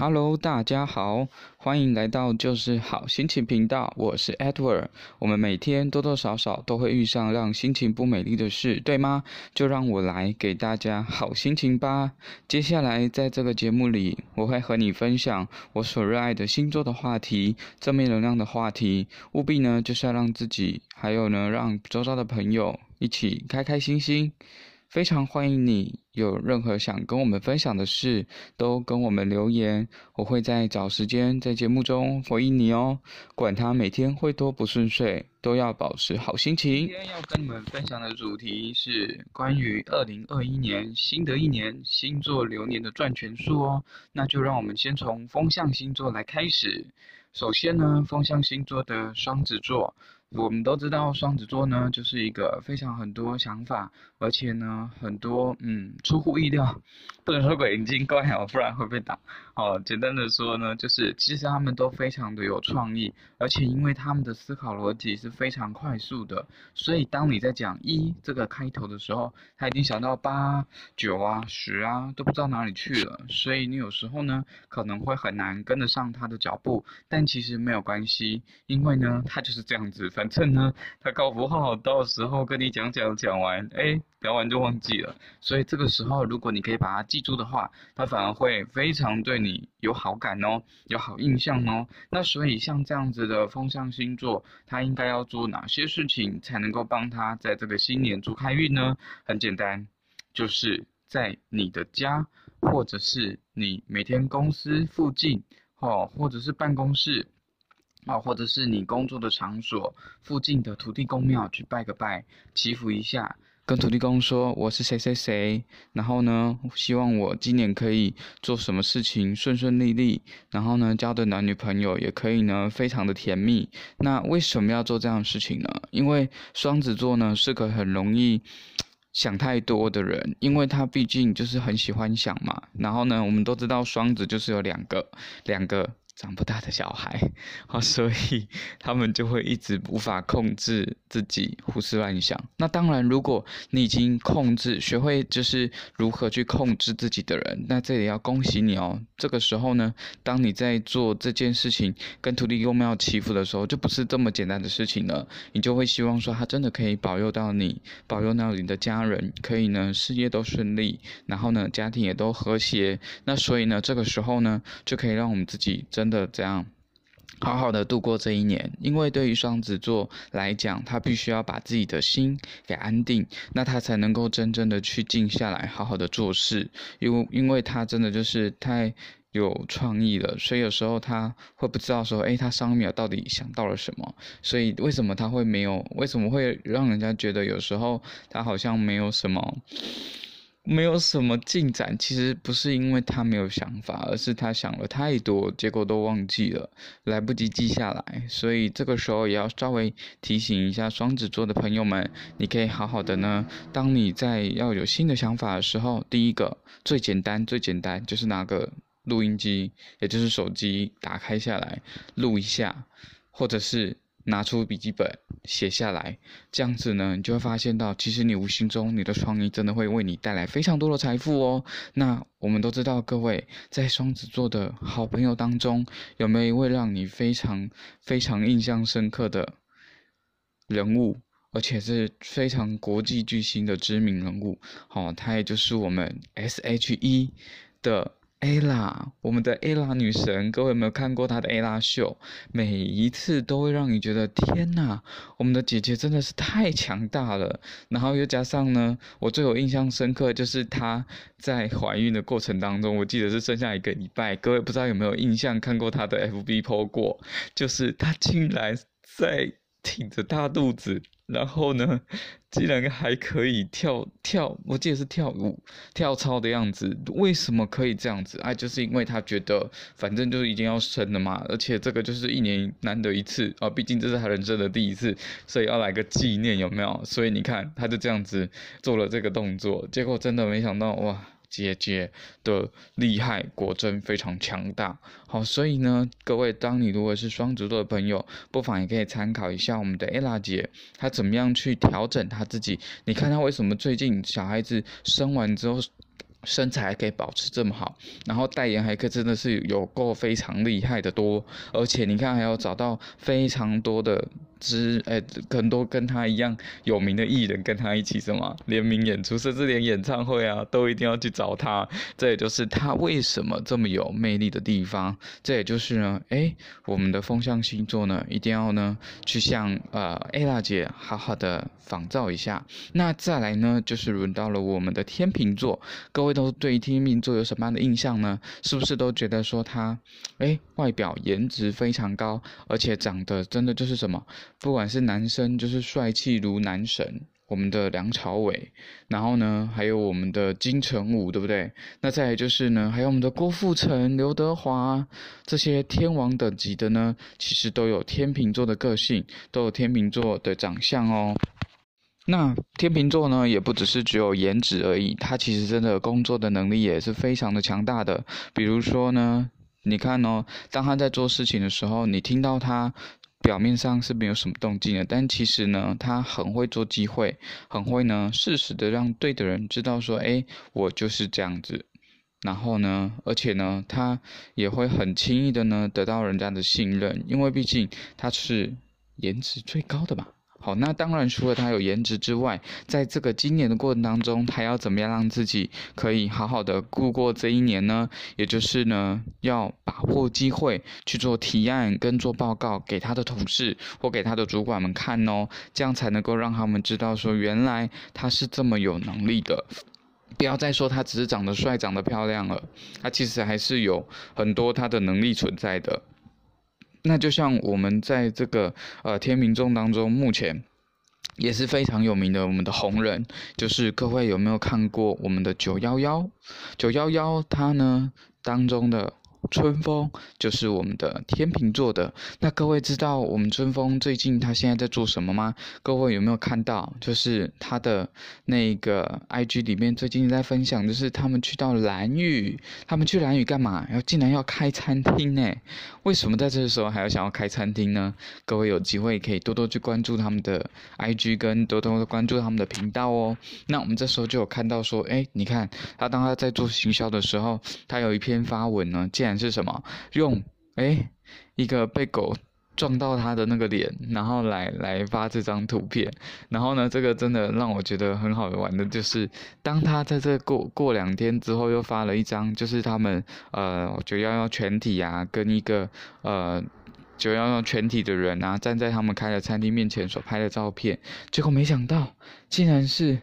Hello，大家好，欢迎来到就是好心情频道，我是 Edward。我们每天多多少少都会遇上让心情不美丽的事，对吗？就让我来给大家好心情吧。接下来在这个节目里，我会和你分享我所热爱的星座的话题，正面能量的话题，务必呢就是要让自己，还有呢让周遭的朋友一起开开心心。非常欢迎你，有任何想跟我们分享的事，都跟我们留言，我会在找时间在节目中回应你哦。管他每天会多不顺遂，都要保持好心情。今天要跟你们分享的主题是关于二零二一年新的一年星座流年的转权术哦。那就让我们先从风象星座来开始。首先呢，风象星座的双子座。我们都知道双子座呢，就是一个非常很多想法，而且呢，很多嗯出乎意料，不能说鬼灵精怪哦，不然会被打。哦，简单的说呢，就是其实他们都非常的有创意，而且因为他们的思考逻辑是非常快速的，所以当你在讲一这个开头的时候，他已经想到八、九啊、十啊，都不知道哪里去了。所以你有时候呢，可能会很难跟得上他的脚步，但其实没有关系，因为呢，他就是这样子。反正呢，他搞不好到时候跟你讲讲讲完，哎，聊完就忘记了。所以这个时候，如果你可以把它记住的话，他反而会非常对你有好感哦，有好印象哦。那所以像这样子的风象星座，他应该要做哪些事情才能够帮他在这个新年做开运呢？很简单，就是在你的家，或者是你每天公司附近，哦，或者是办公室。啊，或者是你工作的场所附近的土地公庙去拜个拜，祈福一下，跟土地公说我是谁谁谁，然后呢，希望我今年可以做什么事情顺顺利利，然后呢，交的男女朋友也可以呢，非常的甜蜜。那为什么要做这样的事情呢？因为双子座呢是个很容易想太多的人，因为他毕竟就是很喜欢想嘛。然后呢，我们都知道双子就是有两个，两个。长不大的小孩，好，所以他们就会一直无法控制自己，胡思乱想。那当然，如果你已经控制，学会就是如何去控制自己的人，那这里要恭喜你哦。这个时候呢，当你在做这件事情，跟土地公庙祈福的时候，就不是这么简单的事情了。你就会希望说，他真的可以保佑到你，保佑到你的家人，可以呢事业都顺利，然后呢家庭也都和谐。那所以呢，这个时候呢，就可以让我们自己真。的这样好好的度过这一年，因为对于双子座来讲，他必须要把自己的心给安定，那他才能够真正的去静下来，好好的做事。因为因为他真的就是太有创意了，所以有时候他会不知道说，诶，他上一秒到底想到了什么？所以为什么他会没有？为什么会让人家觉得有时候他好像没有什么？没有什么进展，其实不是因为他没有想法，而是他想了太多，结果都忘记了，来不及记下来。所以这个时候也要稍微提醒一下双子座的朋友们，你可以好好的呢。当你在要有新的想法的时候，第一个最简单最简单就是拿个录音机，也就是手机打开下来录一下，或者是。拿出笔记本写下来，这样子呢，你就会发现到，其实你无形中你的创意真的会为你带来非常多的财富哦。那我们都知道，各位在双子座的好朋友当中，有没有一位让你非常非常印象深刻的人物，而且是非常国际巨星的知名人物？好、哦，他也就是我们 S.H.E 的。Ella，我们的 Ella 女神，各位有没有看过她的 Ella 秀？每一次都会让你觉得天哪，我们的姐姐真的是太强大了。然后又加上呢，我最有印象深刻就是她在怀孕的过程当中，我记得是剩下一个礼拜，各位不知道有没有印象看过她的 FB po 过，就是她竟然在挺着大肚子。然后呢，竟然还可以跳跳，我记得是跳舞、跳操的样子。为什么可以这样子？哎，就是因为他觉得，反正就是已经要生了嘛，而且这个就是一年难得一次啊，毕竟这是他人生的第一次，所以要来个纪念，有没有？所以你看，他就这样子做了这个动作，结果真的没想到哇！姐姐的厉害果真非常强大，好，所以呢，各位，当你如果是双子座的朋友，不妨也可以参考一下我们的 Ella 姐，她怎么样去调整她自己。你看她为什么最近小孩子生完之后，身材还可以保持这么好，然后代言还可以真的是有够非常厉害的多，而且你看还要找到非常多的。之诶，很多跟他一样有名的艺人跟他一起什么联名演出，甚至连演唱会啊都一定要去找他。这也就是他为什么这么有魅力的地方。这也就是呢，诶，我们的风象星座呢，一定要呢去向呃 Ella 姐好好的仿造一下。那再来呢，就是轮到了我们的天秤座。各位都对天秤座有什么样的印象呢？是不是都觉得说他，诶，外表颜值非常高，而且长得真的就是什么？不管是男生，就是帅气如男神，我们的梁朝伟，然后呢，还有我们的金城武，对不对？那再来就是呢，还有我们的郭富城、刘德华这些天王等级的呢，其实都有天秤座的个性，都有天秤座的长相哦。那天秤座呢，也不只是只有颜值而已，他其实真的工作的能力也是非常的强大的。比如说呢，你看哦，当他在做事情的时候，你听到他。表面上是没有什么动静的，但其实呢，他很会做机会，很会呢，适时的让对的人知道说，哎，我就是这样子。然后呢，而且呢，他也会很轻易的呢得到人家的信任，因为毕竟他是颜值最高的嘛。好，那当然除了他有颜值之外，在这个今年的过程当中，他要怎么样让自己可以好好的度过这一年呢？也就是呢，要把握机会去做提案跟做报告给他的同事或给他的主管们看哦，这样才能够让他们知道说，原来他是这么有能力的。不要再说他只是长得帅、长得漂亮了，他其实还是有很多他的能力存在的。那就像我们在这个呃天秤众当中，目前也是非常有名的，我们的红人，就是各位有没有看过我们的九幺幺？九幺幺他呢当中的。春风就是我们的天秤座的。那各位知道我们春风最近他现在在做什么吗？各位有没有看到？就是他的那个 IG 里面最近在分享，就是他们去到蓝屿，他们去蓝屿干嘛？要竟然要开餐厅呢？为什么在这个时候还要想要开餐厅呢？各位有机会可以多多去关注他们的 IG，跟多多关注他们的频道哦。那我们这时候就有看到说，哎，你看他当他在做行销的时候，他有一篇发文呢，竟然。是什么？用诶一个被狗撞到他的那个脸，然后来来发这张图片。然后呢，这个真的让我觉得很好玩的，就是当他在这过过两天之后，又发了一张，就是他们呃九幺幺全体啊，跟一个呃九幺幺全体的人啊，站在他们开的餐厅面前所拍的照片。结果没想到，竟然是。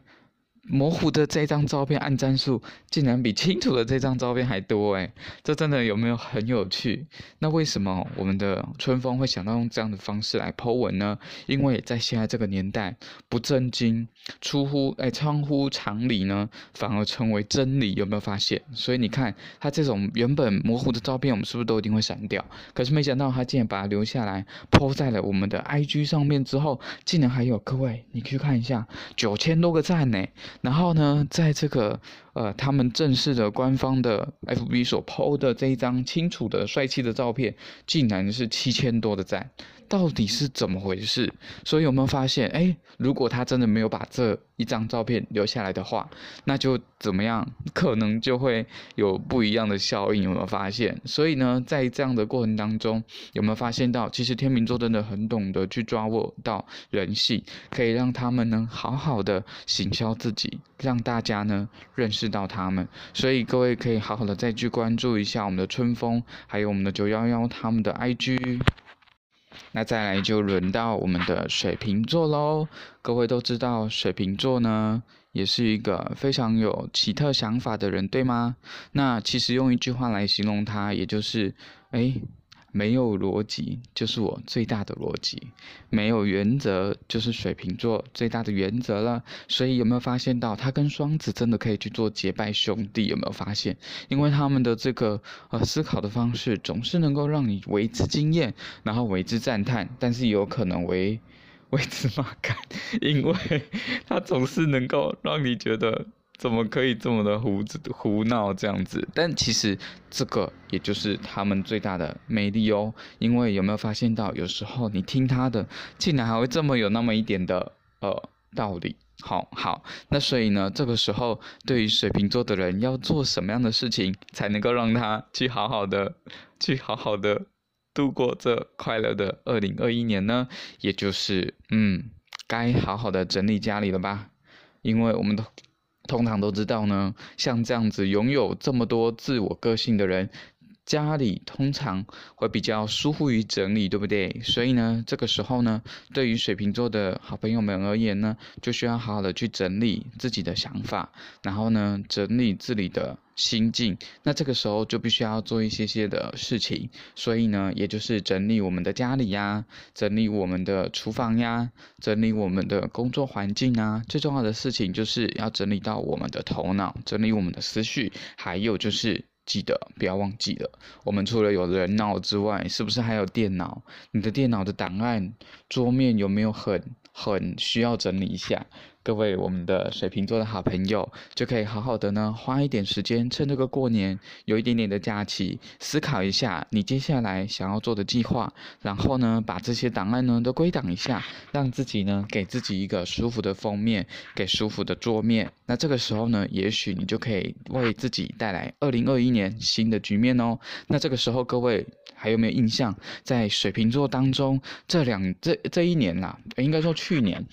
模糊的这张照片按赞数竟然比清楚的这张照片还多诶，这真的有没有很有趣？那为什么我们的春风会想到用这样的方式来剖文呢？因为在现在这个年代，不正经、出乎诶超乎常理呢，反而成为真理。有没有发现？所以你看他这种原本模糊的照片，我们是不是都一定会删掉？可是没想到他竟然把它留下来 po 在了我们的 IG 上面之后，竟然还有各位，你去看一下，九千多个赞呢。然后呢，在这个呃，他们正式的官方的 FB 所 PO 的这一张清楚的帅气的照片，竟然是七千多的赞。到底是怎么回事？所以有没有发现？哎，如果他真的没有把这一张照片留下来的话，那就怎么样？可能就会有不一样的效应。有没有发现？所以呢，在这样的过程当中，有没有发现到，其实天秤座真的很懂得去抓握到人性，可以让他们能好好的行销自己，让大家呢认识到他们。所以各位可以好好的再去关注一下我们的春风，还有我们的九幺幺他们的 IG。那再来就轮到我们的水瓶座喽。各位都知道，水瓶座呢也是一个非常有奇特想法的人，对吗？那其实用一句话来形容他，也就是，诶。没有逻辑就是我最大的逻辑，没有原则就是水瓶座最大的原则了。所以有没有发现到他跟双子真的可以去做结拜兄弟？有没有发现？因为他们的这个呃思考的方式总是能够让你为之惊艳，然后为之赞叹，但是有可能为 为之骂干，因为 他总是能够让你觉得。怎么可以这么的胡胡闹这样子？但其实这个也就是他们最大的魅力哦。因为有没有发现到，有时候你听他的，竟然还会这么有那么一点的呃道理。好好，那所以呢，这个时候对于水瓶座的人要做什么样的事情，才能够让他去好好的，去好好的度过这快乐的二零二一年呢？也就是，嗯，该好好的整理家里了吧？因为我们都通常都知道呢，像这样子拥有这么多自我个性的人。家里通常会比较疏忽于整理，对不对？所以呢，这个时候呢，对于水瓶座的好朋友们而言呢，就需要好好的去整理自己的想法，然后呢，整理自己的心境。那这个时候就必须要做一些些的事情，所以呢，也就是整理我们的家里呀，整理我们的厨房呀，整理我们的工作环境啊。最重要的事情就是要整理到我们的头脑，整理我们的思绪，还有就是。记得不要忘记了，我们除了有人脑之外，是不是还有电脑？你的电脑的档案桌面有没有很很需要整理一下？各位，我们的水瓶座的好朋友，就可以好好的呢，花一点时间，趁这个过年有一点点的假期，思考一下你接下来想要做的计划，然后呢，把这些档案呢都归档一下，让自己呢给自己一个舒服的封面，给舒服的桌面。那这个时候呢，也许你就可以为自己带来二零二一年新的局面哦。那这个时候，各位还有没有印象，在水瓶座当中，这两这这一年啦，应该说去年。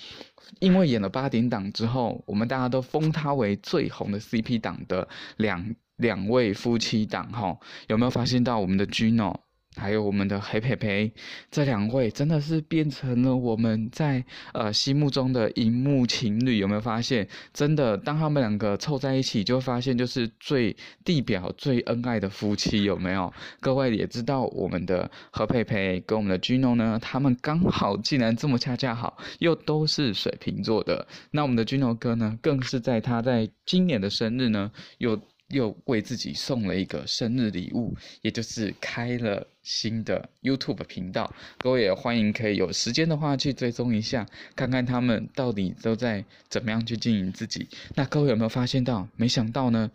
因为演了八点档之后，我们大家都封他为最红的 CP 档的两两位夫妻档，哈，有没有发现到我们的 Gino？还有我们的黑佩佩，这两位真的是变成了我们在呃心目中的荧幕情侣，有没有发现？真的，当他们两个凑在一起，就发现就是最地表最恩爱的夫妻，有没有？各位也知道，我们的何佩佩跟我们的 Gino 呢，他们刚好竟然这么恰恰好，又都是水瓶座的。那我们的 Gino 哥呢，更是在他在今年的生日呢，又。又为自己送了一个生日礼物，也就是开了新的 YouTube 频道。各位也欢迎可以有时间的话去追踪一下，看看他们到底都在怎么样去经营自己。那各位有没有发现到？没想到呢，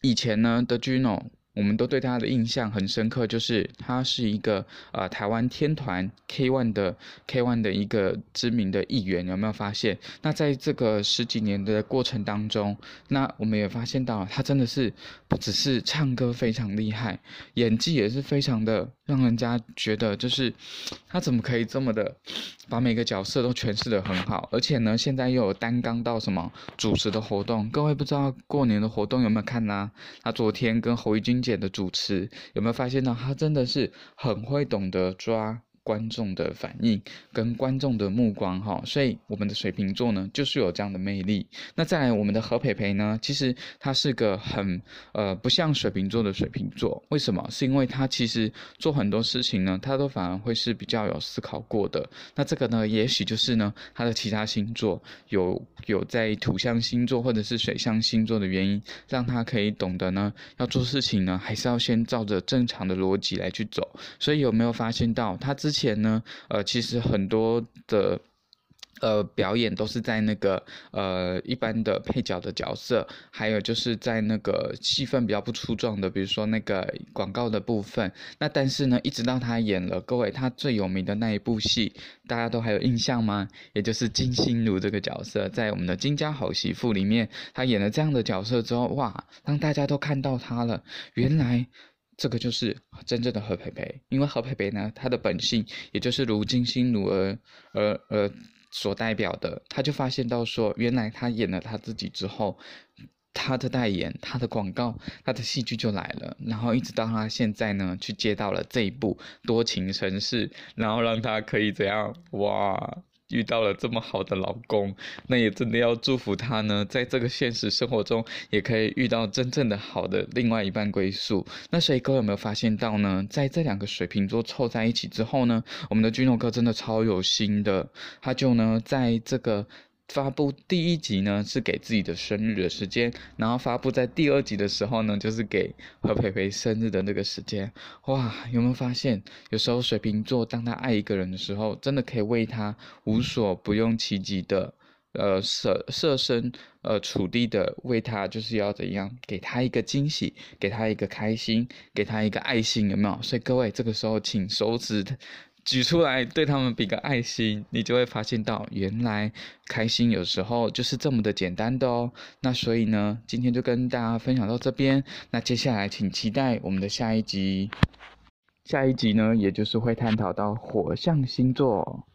以前呢的 Gino。我们都对他的印象很深刻，就是他是一个呃台湾天团 K ONE 的 K ONE 的一个知名的艺员，有没有发现？那在这个十几年的过程当中，那我们也发现到他真的是不只是唱歌非常厉害，演技也是非常的让人家觉得，就是他怎么可以这么的把每个角色都诠释的很好，而且呢，现在又有担纲到什么主持的活动？各位不知道过年的活动有没有看呢？他昨天跟侯怡君姐的主持有没有发现呢他真的是很会懂得抓观众的反应跟观众的目光哈，所以我们的水瓶座呢就是有这样的魅力。那再来我们的何培培呢，其实他是个很呃不像水瓶座的水瓶座，为什么？是因为他其实做很多事情呢，他都反而会是比较有思考过的。那这个呢，也许就是呢他的其他星座有有在土象星座或者是水象星座的原因，让他可以懂得呢要做事情呢，还是要先照着正常的逻辑来去走。所以有没有发现到他之前呢，呃，其实很多的呃表演都是在那个呃一般的配角的角色，还有就是在那个戏份比较不出众的，比如说那个广告的部分。那但是呢，一直到他演了各位他最有名的那一部戏，大家都还有印象吗？也就是金心如这个角色，在我们的《金家好媳妇》里面，他演了这样的角色之后，哇，当大家都看到他了，原来。这个就是真正的何佩佩，因为何佩佩呢，她的本性也就是如金心如而而而所代表的，他就发现到说，原来他演了他自己之后，他的代言、他的广告、他的戏剧就来了，然后一直到他现在呢，去接到了这一部《多情城市》，然后让他可以怎样？哇？遇到了这么好的老公，那也真的要祝福他呢，在这个现实生活中也可以遇到真正的好的另外一半归宿。那所以各位有没有发现到呢？在这两个水瓶座凑在一起之后呢，我们的君诺哥真的超有心的，他就呢在这个。发布第一集呢是给自己的生日的时间，然后发布在第二集的时候呢，就是给何培培生日的那个时间。哇，有没有发现，有时候水瓶座当他爱一个人的时候，真的可以为他无所不用其极的，呃，设设身呃处地的为他，就是要怎样给他一个惊喜，给他一个开心，给他一个爱心，有没有？所以各位这个时候请收拾。举出来对他们比个爱心，你就会发现到原来开心有时候就是这么的简单的哦。那所以呢，今天就跟大家分享到这边。那接下来请期待我们的下一集。下一集呢，也就是会探讨到火象星座。